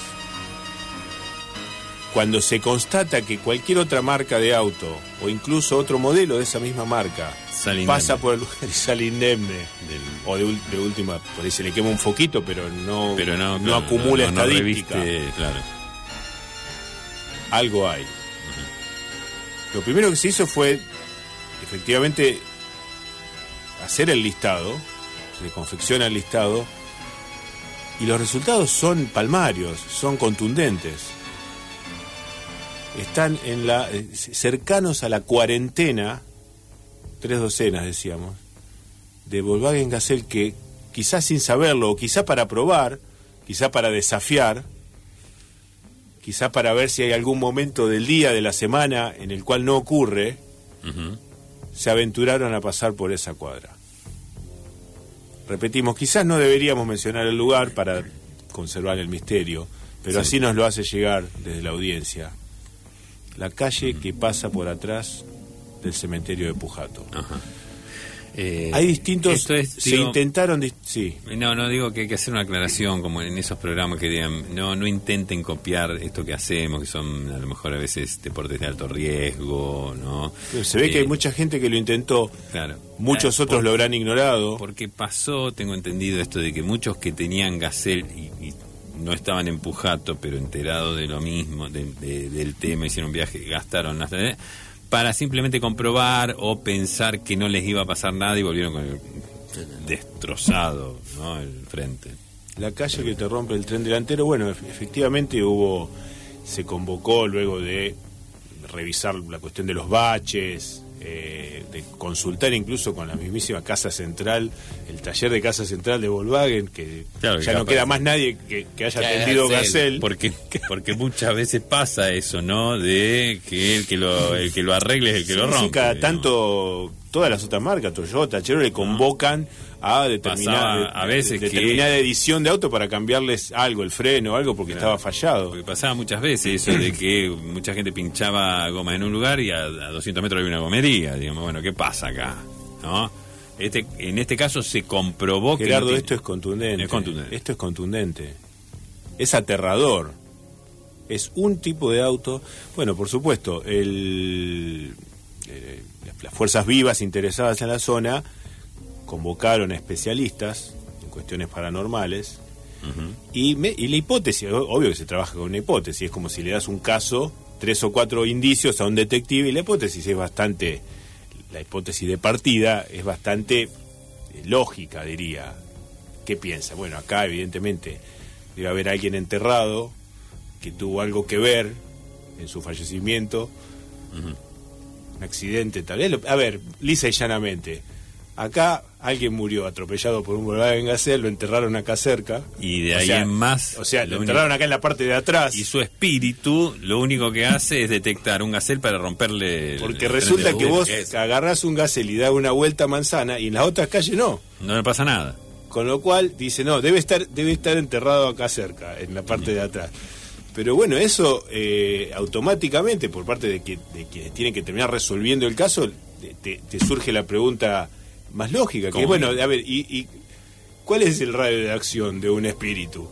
Cuando se constata que cualquier otra marca de auto o incluso otro modelo de esa misma marca pasa por el lugar y sale indemne, o de, última, por ahí se le quema un foquito, pero no, pero no, no acumula estadística. claro algo hay. Lo primero que se hizo fue, efectivamente, hacer el listado, se confecciona el listado, y los resultados son palmarios, son contundentes. Están en la, eh, cercanos a la cuarentena, tres docenas decíamos, de Volkswagen Gazelle que quizás sin saberlo, o quizá para probar, quizá para desafiar, quizá para ver si hay algún momento del día, de la semana, en el cual no ocurre, se aventuraron a pasar por esa cuadra. Repetimos, quizás no deberíamos mencionar el lugar para conservar el misterio, pero así nos lo hace llegar desde la audiencia. La calle que pasa por atrás del cementerio de Pujato. Eh, hay distintos. se intentaron. Sí. No, no digo que hay que hacer una aclaración, como en esos programas que digan, no, no intenten copiar esto que hacemos, que son a lo mejor a veces deportes de alto riesgo, ¿no? se ve que hay eh, mucha gente que lo intentó. Claro. Muchos otros lo habrán ignorado. Porque pasó, tengo entendido esto de que muchos que tenían Gacel y, no estaban en Pujato, pero enterados de lo mismo, del tema, hicieron un viaje, gastaron hasta para simplemente comprobar o pensar que no les iba a pasar nada y volvieron con el destrozado, ¿no? El frente. La calle que te rompe el tren delantero, bueno, efectivamente hubo, se convocó luego de revisar la cuestión de los baches, eh, de consultar incluso con la mismísima Casa Central, el taller de Casa Central de Volkswagen, que ya no queda más nadie que, haya atendido Gacel. Porque, porque muchas veces pasa eso, ¿no? De que el que lo, el que lo arregle es el que lo rompe. cada tanto todas las otras marcas, Toyota, Chevrolet, le convocan a determinada, a veces determinada edición de auto para cambiarles algo, el freno o algo, porque estaba fallado. Porque pasaba muchas veces eso de que mucha gente pinchaba goma en un lugar y a, 200 metros había una gomería. Digamos, bueno, ¿qué pasa acá? ¿No? Este, en este caso se comprobó que... Gerardo, esto es contundente. es contundente. Esto es contundente. Es aterrador. Es un tipo de auto. Bueno, por supuesto, el, eh, las fuerzas vivas interesadas en la zona convocaron a especialistas en cuestiones paranormales y, y, la hipótesis, obvio que se trabaja con una hipótesis, es como si le das un caso, tres o cuatro indicios a un detective y la hipótesis es bastante, la hipótesis de partida es bastante eh, lógica, diría. ¿Qué piensa? Bueno, acá evidentemente debe haber alguien enterrado que tuvo algo que ver en su fallecimiento, un accidente tal vez. A ver, lisa y llanamente Acá alguien murió atropellado por un Volkswagen Gazelle, lo enterraron acá cerca. Y de ahí en más. O sea, lo, enterraron acá en la parte de atrás. Y su espíritu lo único que hace es detectar un Gazelle para romperle. Porque resulta que vos agarrás un Gazelle y das una vuelta a manzana y en las otras calles no. No le pasa nada. Con lo cual dice, no, debe estar, debe estar enterrado acá cerca, en la parte de atrás. Pero bueno, eso eh, automáticamente, por parte de, que, de quienes tienen que terminar resolviendo el caso, te surge la pregunta más lógica. Que bueno, a ver, y, y ¿cuál es el radio de acción de un espíritu?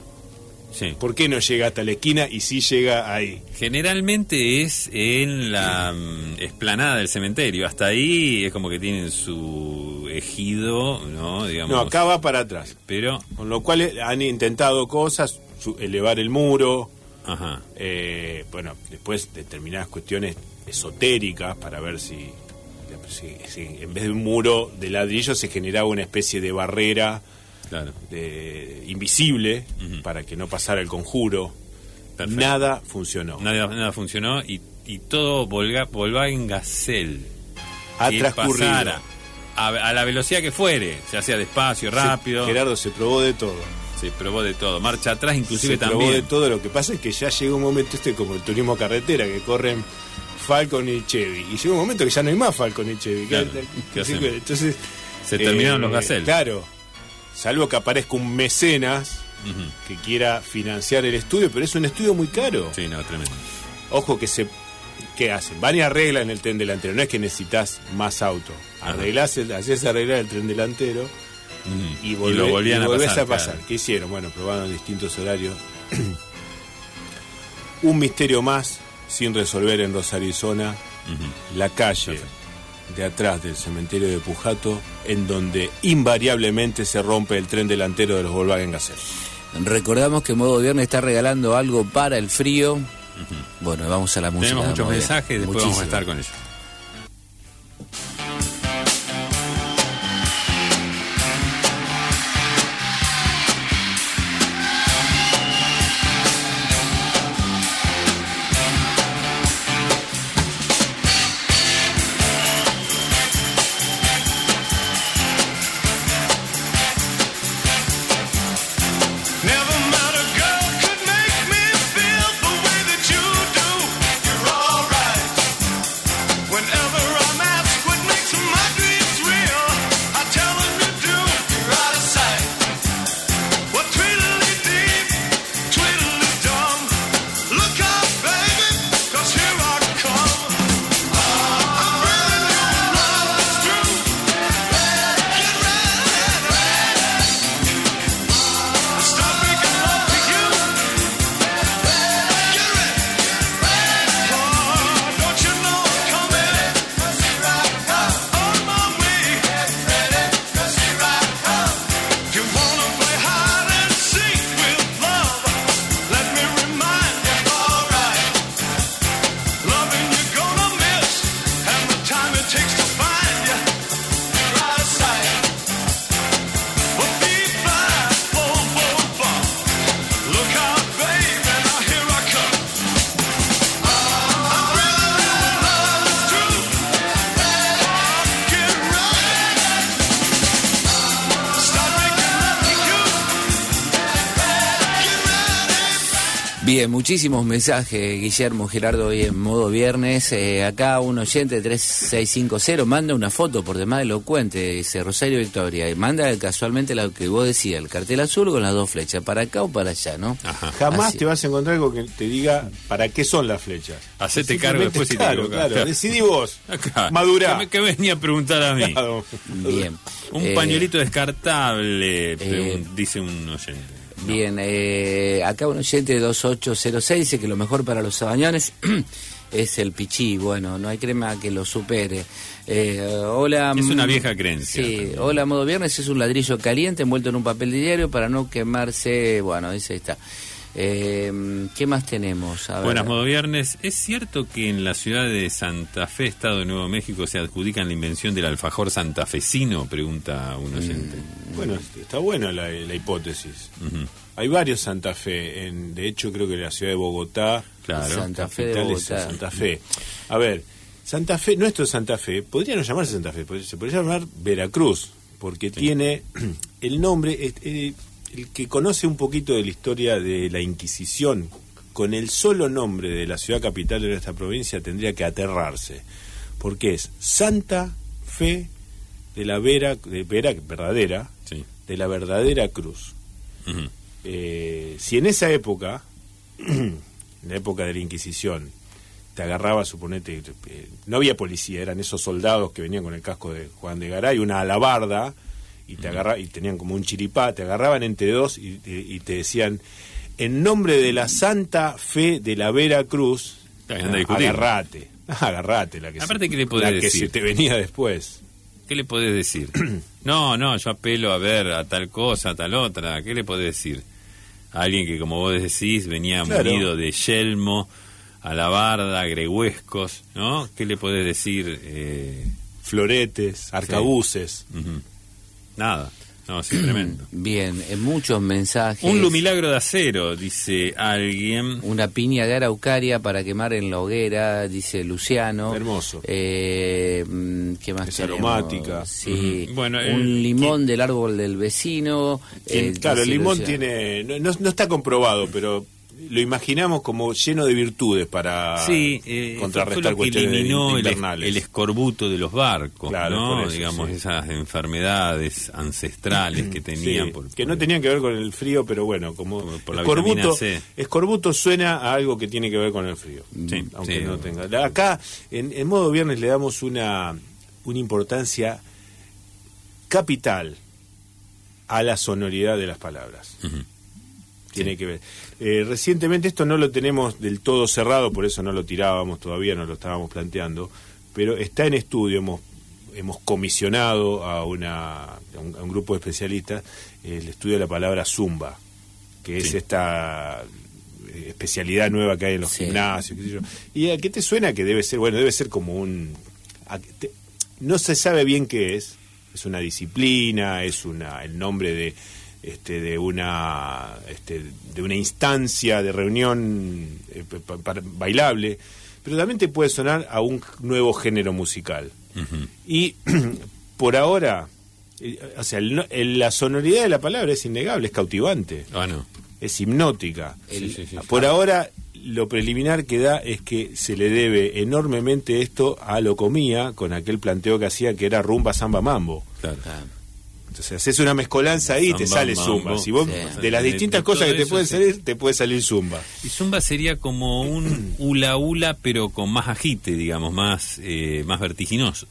Sí. ¿Por qué no llega hasta la esquina y sí llega ahí? Generalmente es en la mm, explanada del cementerio. Hasta ahí es como que tienen su ejido, ¿no? Digamos. No, acá va para atrás. Pero. Con lo cual han intentado cosas, elevar el muro. Ajá. Eh, bueno, después determinadas cuestiones esotéricas para ver si, en vez de un muro de ladrillo se generaba una especie de barrera claro. de, invisible para que no pasara el conjuro. Nada funcionó. Nada, nada funcionó y, y todo en Gacel ha transcurrido. a, la velocidad que fuere, se hacía despacio, rápido. Gerardo se probó de todo. Se probó de todo. Marcha atrás inclusive se también. probó de todo. Lo que pasa es que ya llegó un momento este como el turismo carretera, que corren Falcon y Chevy. Y llega un momento que ya no hay más Falcon y Chevy. entonces... Se terminaron los eh, Gacel. Claro, salvo que aparezca un mecenas que quiera financiar el estudio, pero es un estudio muy caro. Sí, no, tremendo. Ojo que se ¿qué hacen? Van y arreglan el tren delantero, no es que necesitas más auto. Arreglás, haces arreglar el tren delantero y, lo volvían a pasar, a pasar. ¿Qué hicieron? Bueno, probaron distintos horarios. un misterio más sin resolver en Rosario, Arizona, la calle de atrás del cementerio de Pujato, en donde invariablemente se rompe el tren delantero de los Volkswagen Gazelle. Recordamos que Modo Viernes está regalando algo para el frío. Bueno, vamos a la música. Tenemos muchos mensajes, después vamos a estar con ellos. Muchísimos mensajes, Guillermo Gerardo, hoy en modo viernes. Eh, acá un oyente 3650 manda una foto por demás elocuente, dice Rosario Victoria, y manda casualmente lo que vos decías, el cartel azul con las dos flechas, para acá o para allá, ¿no? Jamás te vas a encontrar algo que te diga para qué son las flechas. Hacete cargo después claro, si te claro, decidí vos. Madura. ¿Qué, venía a preguntar a mí? Bien. Un eh, pañuelito descartable, eh, dice un oyente. Bien, eh, acá un oyente de 2806 dice que lo mejor para los sabañones es el pichí. Bueno, no hay crema que lo supere. Eh, hola. Es una vieja creencia. Sí, hola, modo viernes es un ladrillo caliente envuelto en un papel de diario para no quemarse. Bueno, dice ahí está. Eh, ¿Qué más tenemos? Buenas, modo viernes. ¿Es cierto que en la ciudad de Santa Fe, Estado de Nuevo México, se adjudican la invención del alfajor santafesino? Pregunta un oyente. Mm, bueno, está buena la, hipótesis. Hay varios Santa Fe. En, de hecho, creo que en la ciudad de Bogotá. Claro. Santa Fe de Bogotá. Santa Fe. A ver, Santa Fe, nuestro Santa Fe, podría no llamarse Santa Fe, se podría llamar Veracruz, porque tiene el nombre. Eh, el que conoce un poquito de la historia de la Inquisición, con el solo nombre de la ciudad capital de nuestra provincia tendría que aterrarse, porque es Santa Fe de la Vera, de Vera verdadera, de la verdadera cruz. Eh, si en esa época, en la época de la Inquisición, te agarraba, suponete, eh, no había policía, eran esos soldados que venían con el casco de Juan de Garay, una alabarda, y te agarra, y tenían como un chiripá, te agarraban entre dos y, te decían, en nombre de la santa fe de la Vera Cruz, agarrate, agarrate la que, Aparte, se, le que se te venía después. ¿Qué le podés decir? no, no, yo apelo a ver a tal cosa, a tal otra. ¿Qué le podés decir? A alguien que, como vos decís, venía munido de yelmo, alabarda, grehuescos, ¿no? ¿Qué le podés decir? Eh... Floretes, arcabuces. Nada. No, sí, tremendo. Bien, en muchos mensajes. Un lumilagro de acero, dice alguien. Una piña de araucaria para quemar en la hoguera, dice Luciano. Hermoso. Eh, mm, ¿Qué más es aromática. Sí. bueno, un limón del árbol del vecino. Eh, claro, el limón tiene. no, no está comprobado, pero lo imaginamos como lleno de virtudes para eh, contrarrestar cuestiones eliminó el, escorbuto de los barcos, ¿no? digamos esas enfermedades ancestrales que tenían, que no tenían que ver con el frío, pero bueno, como por, escorbuto, escorbuto suena a algo que tiene que ver con el frío, aunque no tenga. Acá en, modo viernes le damos una una importancia capital a la sonoridad de las palabras. Tiene que ver. Eh, recientemente esto no lo tenemos del todo cerrado, por eso no lo tirábamos todavía, no lo estábamos planteando, pero está en estudio, hemos, hemos comisionado a, una, a, un, grupo de especialistas el estudio de la palabra zumba, que es esta eh, especialidad nueva que hay en los gimnasios. ¿Y a qué te suena que debe ser? Bueno, debe ser como un... no se sabe bien qué es, es una disciplina, es una el nombre de este, de una este, de una instancia de reunión eh, bailable, pero también te puede sonar a un nuevo género musical. Y por ahora, eh, o sea, la sonoridad de la palabra es innegable, es cautivante. Ah, no. Es hipnótica. por ahora, lo preliminar que da es que se le debe enormemente esto a Locomía con aquel planteo que hacía que era rumba, samba, mambo. Claro. Entonces haces una mezcolanza ahí y te sale zumba. Si vos, de las distintas cosas que te pueden salir, te puede salir zumba. Y zumba sería como un hula hula, pero con más agite, digamos, más, eh, más vertiginoso.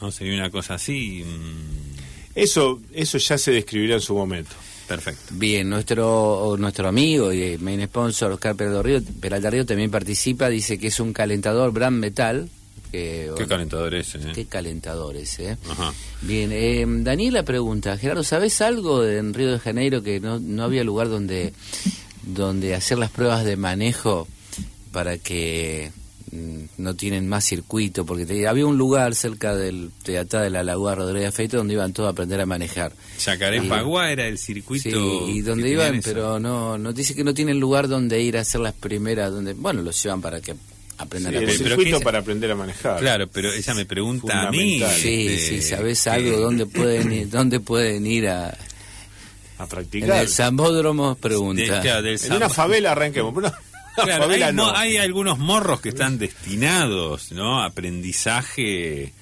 ¿No? Sería una cosa así. Mm. Eso, eso ya se describirá en su momento. Perfecto. Bien, nuestro nuestro amigo y main sponsor Oscar Peralta Río también participa, dice que es un calentador brand metal qué calentador ese, ¿eh? Qué calentador ese, ¿eh? Bien, eh, Daniela pregunta, Gerardo, ¿sabes algo en Río de Janeiro que no, no había lugar donde, donde hacer las pruebas de manejo para que mm, no tienen más circuito? Porque había un lugar cerca del teatro de la Laguna Rodríguez Feito donde iban todos a aprender a manejar. Yacaré-Paguá era el circuito. Sí, y donde iban, pero no, no dice que no tienen lugar donde ir a hacer las primeras, donde, bueno, los llevan para que aprender a el circuito para aprender a manejar. Claro, pero ella me pregunta a mí. Sí, este, sí, ¿sabes algo? ¿Dónde pueden ir, dónde pueden ir a, a practicar? En el Zambódromo, pregunta. en una favela arranquemos. hay, algunos morros que están destinados, ¿no? Aprendizaje eh,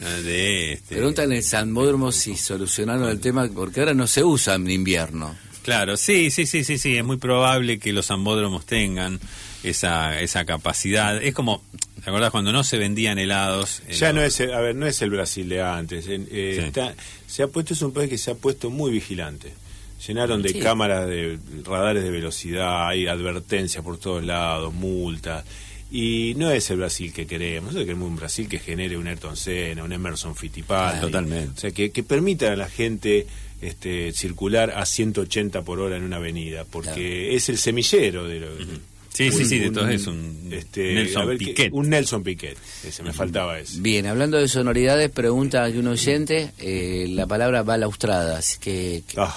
de... Este, Pregunta en el Zambódromo si solucionaron el tema, porque ahora no se usa en invierno. Claro, sí, sí, sí, sí, sí, es muy probable que los zambódromos tengan esa, esa capacidad. Es como, ¿te acordás cuando no se vendían helados? Ya no es, el, a ver, no es el Brasil de antes. Eh, se ha puesto, es un país que se ha puesto muy vigilante. Llenaron de cámaras, de radares de velocidad, hay advertencias por todos lados, multas. Y no es el Brasil que queremos, es queremos un Brasil que genere un Ayrton Senna, un Emerson Fittipaldi. Totalmente. O sea, que, que permita a la gente este, circular a 180 por hora en una avenida, porque es el semillero de lo, Sí, sí, sí, de todos es un este, Nelson Piquet. un Nelson Piquet, ese me faltaba eso. Bien, hablando de sonoridades, pregunta aquí un oyente, eh, la palabra balaustrada, así que... Ah.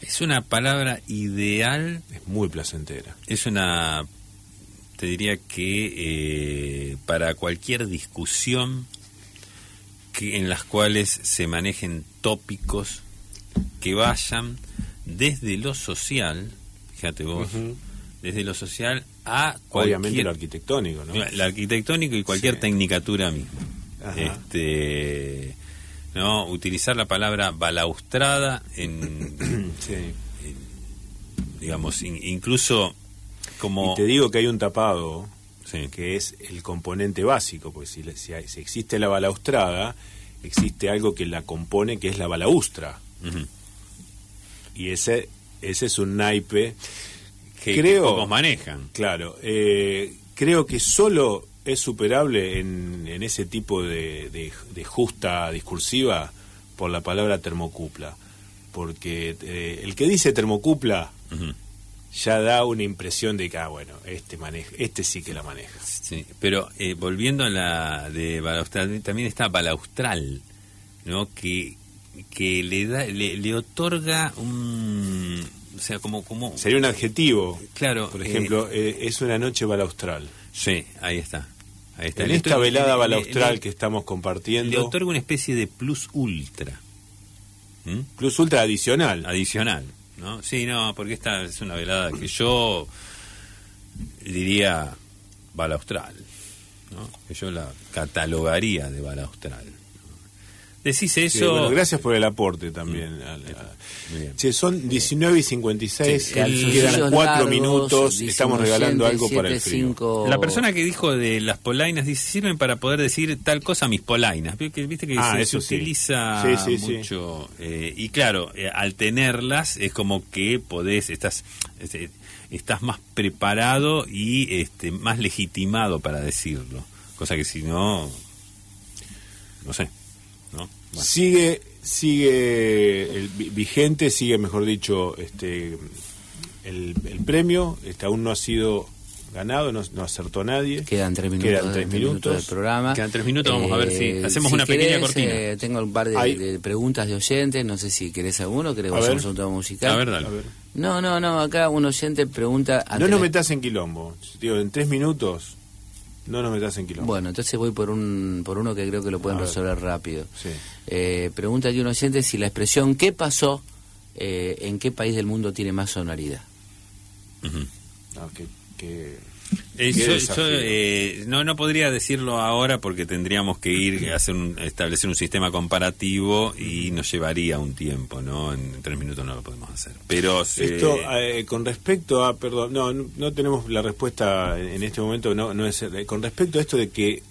Es una palabra ideal. Es muy placentera. Es una, te diría que eh, para cualquier discusión que, en las cuales se manejen tópicos que vayan desde lo social, fíjate vos, desde lo social a cualquier, obviamente lo arquitectónico, ¿no? Lo arquitectónico y cualquier tecnicatura misma. Este, no, utilizar la palabra balaustrada en, digamos, incluso como y te digo que hay un tapado que es el componente básico, porque si, si, existe la balaustrada, existe algo que la compone, que es la balaustra. Y ese, ese es un naipe que creo, manejan. Claro, eh, creo que solo es superable en, en ese tipo de, de, justa discursiva por la palabra termocupla. Porque eh, el que dice termocupla ya da una impresión de que, ah, bueno, este, maneja, este sí que la maneja. Sí, pero eh, volviendo a la de Balaustral, también está Balaustral, ¿no? Que, que le, da, le, otorga un. O sea, como, como. Sería un adjetivo. Claro. Por ejemplo, eh, es una noche balaustral. Sí, ahí está. Ahí está. En esta velada balaustral que estamos compartiendo. Le otorga una especie de plus ultra. ¿Mm? Plus ultra adicional. Adicional. ¿no? Sí, no, porque esta es una velada que yo diría balaustral, ¿no? Que yo la catalogaría de balaustral. Decís eso. gracias por el aporte también. Son 19 y 56, quedan 4 minutos, estamos regalando algo para el frío. La persona que dijo de las polainas dice: sirven para poder decir tal cosa mis polainas. Viste que ah, se, utiliza mucho. Eh, y claro, eh, al tenerlas es como que podés, estás. Este, estás más preparado y este, más legitimado para decirlo. Cosa que si no, no sé. Sigue, sigue el, vigente, sigue, mejor dicho, este el, premio, este, aún no ha sido ganado, no, acertó nadie. Quedan tres minutos, Quedan tres minutos. del programa. Quedan tres minutos, vamos a ver si eh, hacemos una pequeña cortina. Eh, tengo un par de, preguntas de oyentes, no sé si querés alguno, querés que un tema musical. A ver, dale. No, no, no, acá un oyente pregunta... No nos metas en quilombo, digo, en tres minutos no nos metas en quilombo. Bueno, entonces voy por un por uno que creo que lo pueden resolver rápido. Sí. Eh, pregunta de un oyente si la expresión ¿qué pasó? Eh, ¿En qué país del mundo tiene más sonoridad? Ah, que eh, no, no podría decirlo ahora porque tendríamos que ir a hacer un, establecer un sistema comparativo y nos llevaría un tiempo, ¿no? En tres minutos no lo podemos hacer. Pero esto eh, con respecto a, perdón, no, no tenemos la respuesta en este momento, no, no es eh, con respecto a esto de que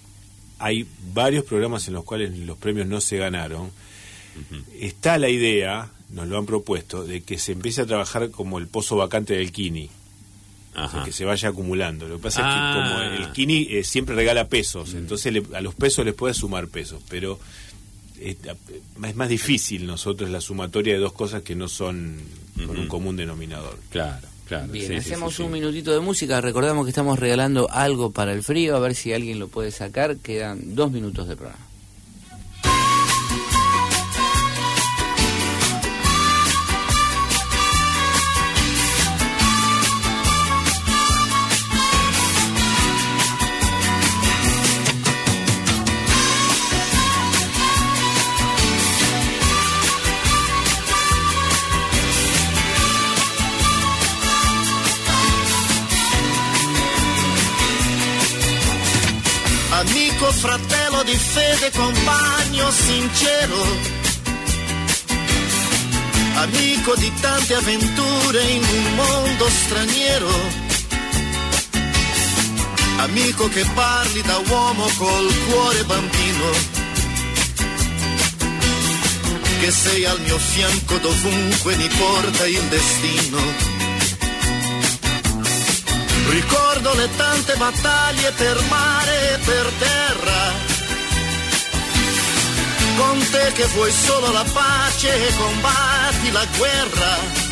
hay varios programas en los cuales los premios no se ganaron. Está la idea, nos lo han propuesto, de que se empiece a trabajar como el pozo vacante del Kini que se vaya acumulando. Lo que pasa es que como ah. el Kini eh, siempre regala pesos, mm. entonces a los pesos les puede sumar pesos, pero es más difícil nosotros la sumatoria de dos cosas que no son con un común denominador. Claro. Claro, Bien, hacemos un minutito de música. Recordamos que estamos regalando algo para el frío, a ver si alguien lo puede sacar. Quedan dos minutos de programa. Fratello di fede, compagno sincero, amico di tante avventure in un mondo straniero, amico che parli da uomo col cuore bambino, che sei al mio fianco dovunque mi porta il destino Ricordo le tante battaglie per mare e per terra. Con te che vuoi solo la pace e combatti la guerra.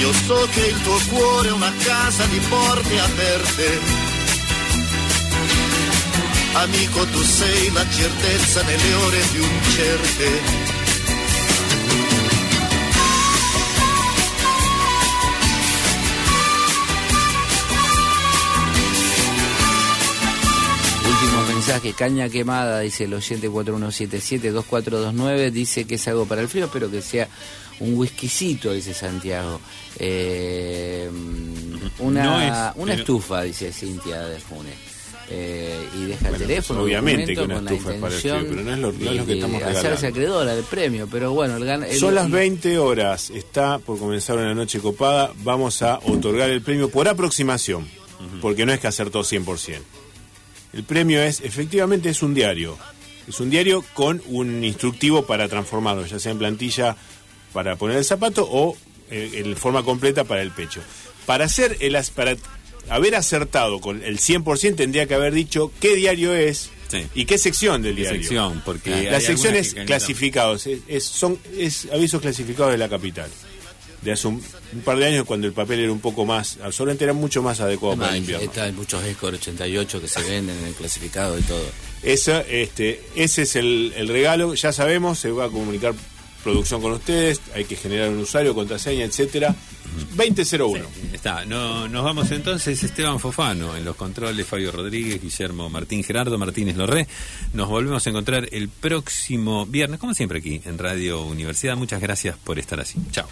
Io so che il tuo cuore è una casa di porte aperte. Amico, tu sei la certezza nelle ore più incerte mensaje, caña quemada, dice el oyente 4177-2429, dice que es algo para el frío, pero que sea un whiskycito, dice Santiago. Eh, una, una estufa, dice Cintia de Funes. Eh, y deja el teléfono. Obviamente que una estufa es para el frío, pero no es lo, no es lo que estamos regalando. Hacerse acreedora del premio, pero bueno. El, Son las 20 horas, está por comenzar una noche copada, vamos a otorgar el premio por aproximación. porque no es que acertó 100%. El premio es, efectivamente, es un diario. Es un diario con un instructivo para transformarlo, ya sea en plantilla para poner el zapato o eh, en forma completa para el pecho. Para hacer el para haber acertado con el 100% tendría que haber dicho qué diario es y qué sección del diario. Sección, porque las secciones clasificados es, son es avisos clasificados de la capital. De hace un, par de años cuando el papel era un poco más, solamente era mucho más adecuado para el invierno. Hay muchos Escor 88 que se venden en el clasificado y todo. Esa, este, ese es el, el regalo, ya sabemos, se va a comunicar producción con ustedes, hay que generar un usuario, contraseña, etcétera. 2001. está, no, nos vamos entonces Esteban Fofano en los controles, Fabio Rodríguez, Guillermo Martín, Gerardo Martínez Lorré. Nos volvemos a encontrar el próximo viernes, como siempre aquí en Radio Universidad. Muchas gracias por estar así. Chao.